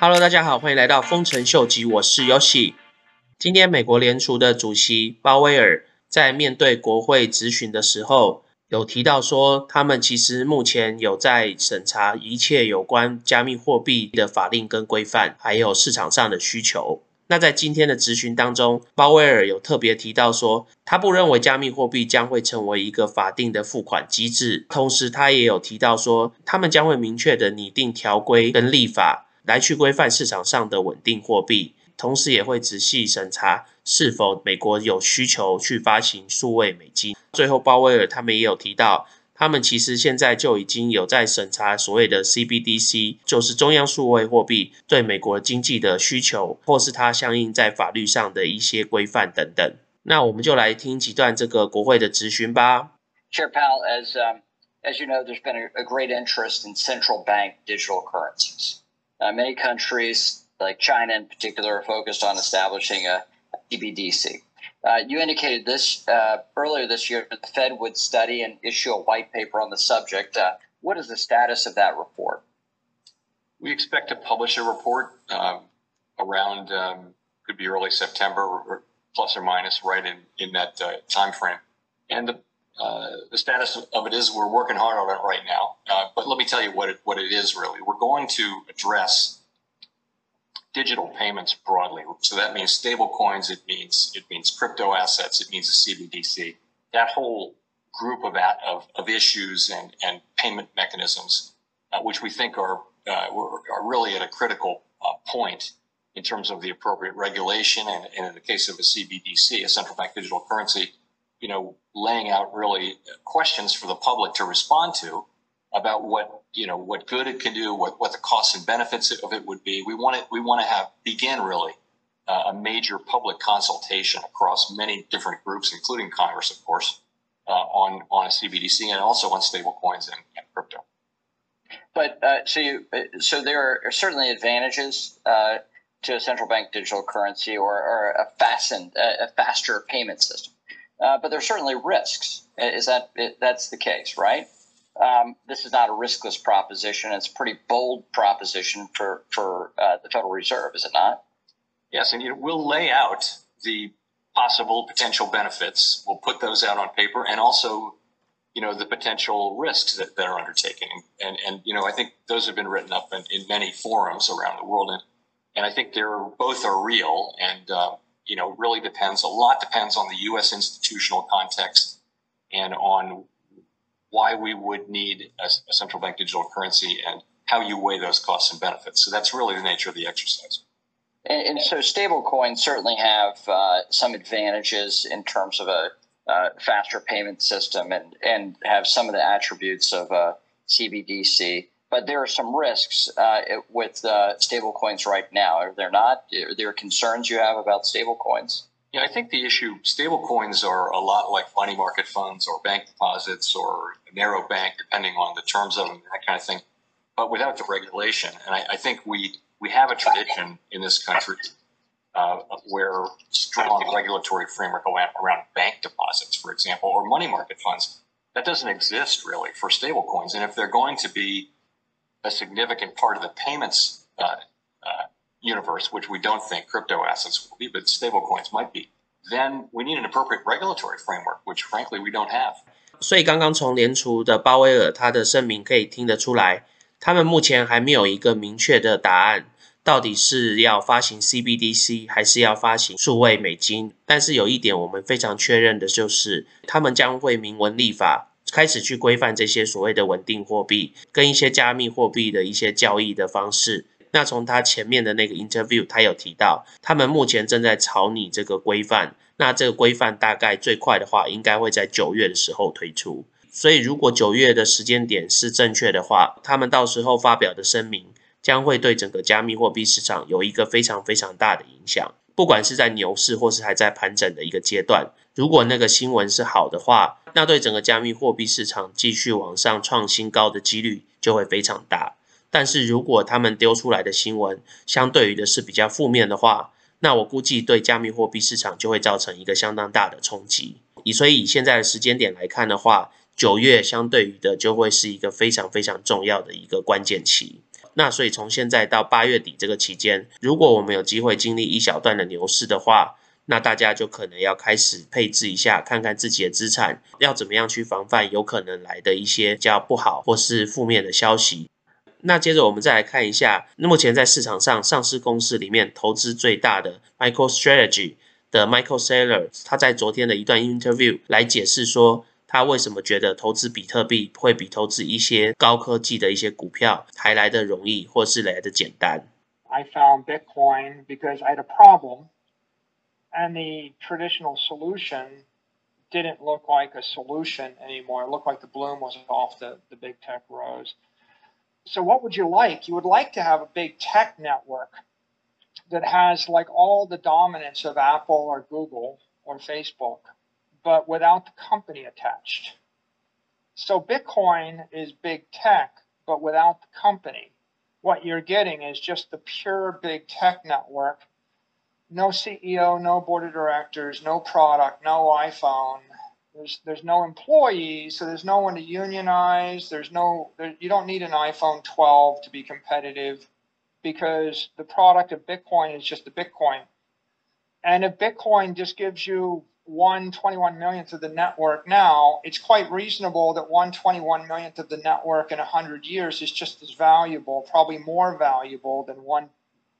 Hello，大家好，欢迎来到丰臣秀吉，我是 Yoshi。今天美国联储的主席鲍威尔在面对国会质询的时候，有提到说，他们其实目前有在审查一切有关加密货币的法令跟规范，还有市场上的需求。那在今天的质询当中，鲍威尔有特别提到说，他不认为加密货币将会成为一个法定的付款机制。同时，他也有提到说，他们将会明确的拟定条规跟立法来去规范市场上的稳定货币，同时也会仔细审查是否美国有需求去发行数位美金。最后，鲍威尔他们也有提到。他们其实现在就已经有在审查所谓的 CBDC，就是中央数位货币对美国经济的需求，或是它相应在法律上的一些规范等等。那我们就来听几段这个国会的质询吧。Chair Powell, as um, as you know, there's been a, a great interest in central bank digital currencies. Uh, many countries, like China in particular, are focused on establishing a CBDC. Uh, you indicated this uh, earlier this year that the Fed would study and issue a white paper on the subject. Uh, what is the status of that report? We expect to publish a report um, around um, could be early September plus or minus right in in that uh, time frame. And the uh, the status of it is we're working hard on it right now. Uh, but let me tell you what it, what it is really. We're going to address digital payments broadly. So that means stable coins, it means it means crypto assets, it means a CBDC. That whole group of of, of issues and, and payment mechanisms, uh, which we think are uh, are really at a critical uh, point in terms of the appropriate regulation, and, and, in the case of a CBDC, a central bank digital currency, you know, laying out really questions for the public to respond to about what you know what good it can do, what what the costs and benefits of it would be. We want it. We want to have begin really uh, a major public consultation across many different groups, including Congress, of course, uh, on on a CBDC and also on stablecoins and, and crypto. But uh, so you so there are certainly advantages uh, to a central bank digital currency or, or a fastened a faster payment system. Uh, but there are certainly risks. Is that that's the case, right? um, this is not a riskless proposition. It's a pretty bold proposition for for uh, the Federal Reserve, is it not? Yes, and know, we'll lay out the possible potential benefits. We'll put those out on paper, and also, you know, the potential risks that, that are undertaken. And and you know, I think those have been written up in, in many forums around the world, and and I think they're both are real, and uh, you know, really depends a lot depends on the U.S. institutional context and on why we would need a, a central bank digital currency and how you weigh those costs and benefits. So that's really the nature of the exercise. And, and so stablecoins certainly have uh, some advantages in terms of a uh, faster payment system and, and have some of the attributes of a CBDC. But there are some risks uh, with uh, stablecoins right now. Are there not? Are there concerns you have about stablecoins? Yeah, I think the issue stablecoins are a lot like money market funds or bank deposits or narrow bank, depending on the terms of them, that kind of thing, but without the regulation. And I, I think we we have a tradition in this country uh, where strong regulatory framework around, around bank deposits, for example, or money market funds. That doesn't exist really for stablecoins. And if they're going to be a significant part of the payments uh, uh, universe, which we don't think crypto assets will be, but stablecoins might be, then we need an appropriate regulatory framework, which frankly we don't have. 所以刚刚从联储的鲍威尔他的声明可以听得出来，他们目前还没有一个明确的答案，到底是要发行 CBDC 还是要发行数位美金。但是有一点我们非常确认的就是，他们将会明文立法，开始去规范这些所谓的稳定货币跟一些加密货币的一些交易的方式。那从他前面的那个 interview，他有提到，他们目前正在草拟这个规范。那这个规范大概最快的话，应该会在九月的时候推出。所以如果九月的时间点是正确的话，他们到时候发表的声明将会对整个加密货币市场有一个非常非常大的影响。不管是在牛市或是还在盘整的一个阶段，如果那个新闻是好的话，那对整个加密货币市场继续往上创新高的几率就会非常大。但是如果他们丢出来的新闻相对于的是比较负面的话，那我估计对加密货币市场就会造成一个相当大的冲击。以所以以现在的时间点来看的话，九月相对于的就会是一个非常非常重要的一个关键期。那所以从现在到八月底这个期间，如果我们有机会经历一小段的牛市的话，那大家就可能要开始配置一下，看看自己的资产要怎么样去防范有可能来的一些比较不好或是负面的消息。那接着我们再来看一下，目前在市场上上市公司里面投资最大的 MicroStrategy 的 Michael Saylor，他在昨天的一段 interview 来解释说，他为什么觉得投资比特币会比投资一些高科技的一些股票还来得容易，或是来得简单。I found Bitcoin because I had a problem. and the traditional solution didn't look like a solution anymore. It looked like the bloom was off the, the big tech rose. So, what would you like? You would like to have a big tech network that has like all the dominance of Apple or Google or Facebook, but without the company attached. So, Bitcoin is big tech, but without the company. What you're getting is just the pure big tech network no CEO, no board of directors, no product, no iPhone. There's there's no employees, so there's no one to unionize. There's no there, you don't need an iPhone 12 to be competitive because the product of Bitcoin is just the Bitcoin. And if Bitcoin just gives you one 21 millionth of the network now, it's quite reasonable that one 21 millionth of the network in 100 years is just as valuable, probably more valuable than one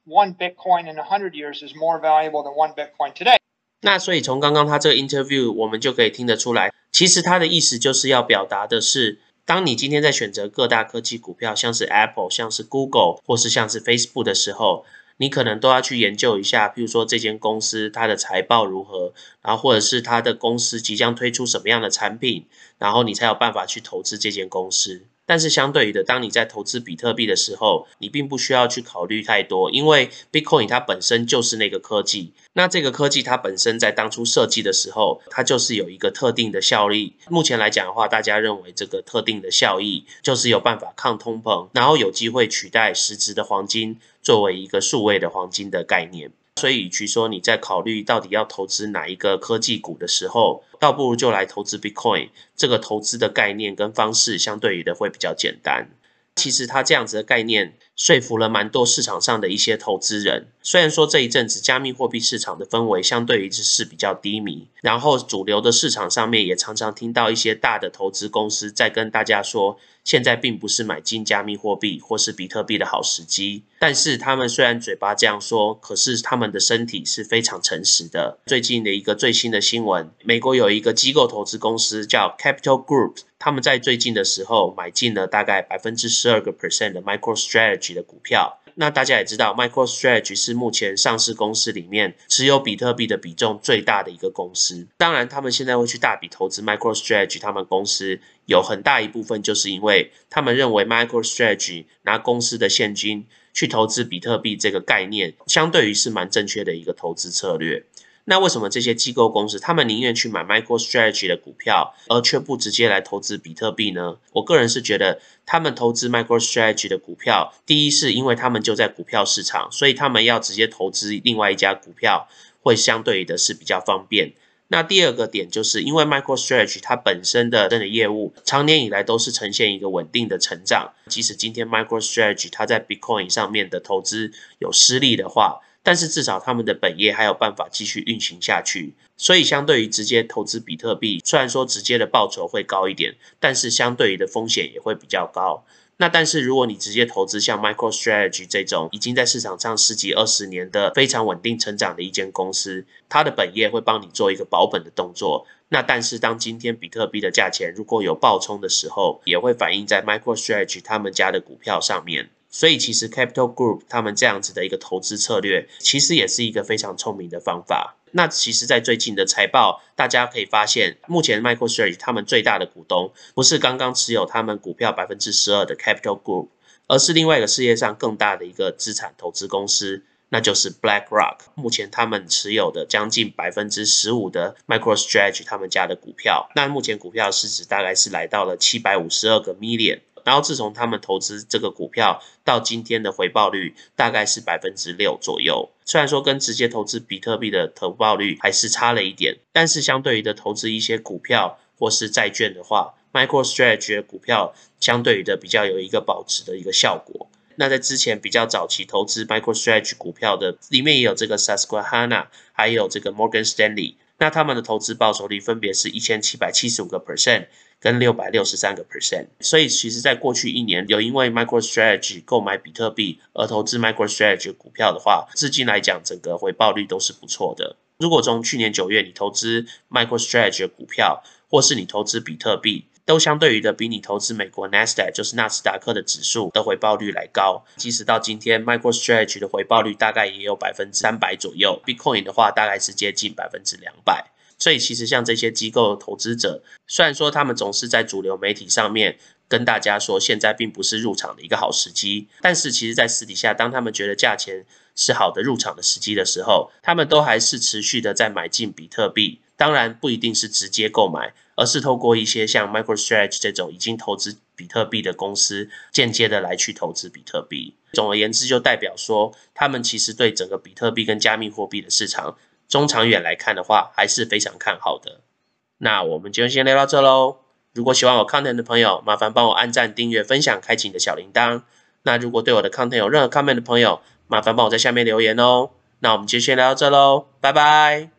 one Bitcoin in a hundred years is more valuable than one Bitcoin today。那所以从刚刚他这个 interview，我们就可以听得出来，其实他的意思就是要表达的是，当你今天在选择各大科技股票，像是 Apple、像是 Google 或是像是 Facebook 的时候， 你可能都要去研究一下，譬如说这间公司它的财报如何，然后或者是它的公司即将推出什么样的产品，然后你才有办法去投资这间公司。但是相对于的，当你在投资比特币的时候，你并不需要去考虑太多，因为 Bitcoin 它本身就是那个科技。那这个科技它本身在当初设计的时候，它就是有一个特定的效力。目前来讲的话，大家认为这个特定的效益就是有办法抗通膨，然后有机会取代实质的黄金，作为一个数位的黄金的概念。所以，与其说你在考虑到底要投资哪一个科技股的时候，倒不如就来投资 Bitcoin。这个投资的概念跟方式，相对于的会比较简单。其实它这样子的概念说服了蛮多市场上的一些投资人。虽然说这一阵子加密货币市场的氛围相对于是比较低迷，然后主流的市场上面也常常听到一些大的投资公司在跟大家说，现在并不是买进加密货币或是比特币的好时机。但是他们虽然嘴巴这样说，可是他们的身体是非常诚实的。最近的一个最新的新闻，美国有一个机构投资公司叫 Capital Group。他们在最近的时候买进了大概百分之十二个 percent 的 MicroStrategy 的股票。那大家也知道，MicroStrategy 是目前上市公司里面持有比特币的比重最大的一个公司。当然，他们现在会去大笔投资 MicroStrategy，他们公司有很大一部分就是因为他们认为 MicroStrategy 拿公司的现金去投资比特币这个概念，相对于是蛮正确的一个投资策略。那为什么这些机构公司他们宁愿去买 MicroStrategy 的股票，而却不直接来投资比特币呢？我个人是觉得，他们投资 MicroStrategy 的股票，第一是因为他们就在股票市场，所以他们要直接投资另外一家股票，会相对的是比较方便。那第二个点就是因为 MicroStrategy 它本身的真的业务，长年以来都是呈现一个稳定的成长，即使今天 MicroStrategy 它在 Bitcoin 上面的投资有失利的话。但是至少他们的本业还有办法继续运行下去，所以相对于直接投资比特币，虽然说直接的报酬会高一点，但是相对于的风险也会比较高。那但是如果你直接投资像 MicroStrategy 这种已经在市场上十几二十年的非常稳定成长的一间公司，它的本业会帮你做一个保本的动作。那但是当今天比特币的价钱如果有暴冲的时候，也会反映在 MicroStrategy 他们家的股票上面。所以其实 Capital Group 他们这样子的一个投资策略，其实也是一个非常聪明的方法。那其实，在最近的财报，大家可以发现，目前 MicroStrategy 他们最大的股东，不是刚刚持有他们股票百分之十二的 Capital Group，而是另外一个世界上更大的一个资产投资公司，那就是 BlackRock。目前他们持有的将近百分之十五的 MicroStrategy 他们家的股票，那目前股票市值大概是来到了七百五十二个 million。然后自从他们投资这个股票到今天的回报率大概是百分之六左右。虽然说跟直接投资比特币的回报率还是差了一点，但是相对于的投资一些股票或是债券的话，MicroStrategy 股票相对于的比较有一个保值的一个效果。那在之前比较早期投资 MicroStrategy 股票的，里面也有这个 Susquehanna，还有这个 Morgan Stanley。那他们的投资报酬率分别是一千七百七十五个 percent 跟六百六十三个 percent。所以其实，在过去一年，有因为 MicroStrategy 购买比特币而投资 MicroStrategy 股票的话，至今来讲，整个回报率都是不错的。如果从去年九月你投资 MicroStrategy 股票，或是你投资比特币，都相对于的比你投资美国 Nasdaq 就是纳斯达克的指数的回报率来高。即使到今天，MicroStrategy 的回报率大概也有百分之三百左右，Bitcoin 的话大概是接近百分之两百。所以其实像这些机构投资者，虽然说他们总是在主流媒体上面跟大家说现在并不是入场的一个好时机，但是其实在私底下，当他们觉得价钱是好的入场的时机的时候，他们都还是持续的在买进比特币。当然不一定是直接购买，而是透过一些像 MicroStrategy 这种已经投资比特币的公司，间接的来去投资比特币。总而言之，就代表说，他们其实对整个比特币跟加密货币的市场，中长远来看的话，还是非常看好的。那我们就先聊到这喽。如果喜欢我 content 的朋友，麻烦帮我按赞、订阅、分享、开启你的小铃铛。那如果对我的 content 有任何 comment 的朋友，麻烦帮我在下面留言哦。那我们就先聊到这喽，拜拜。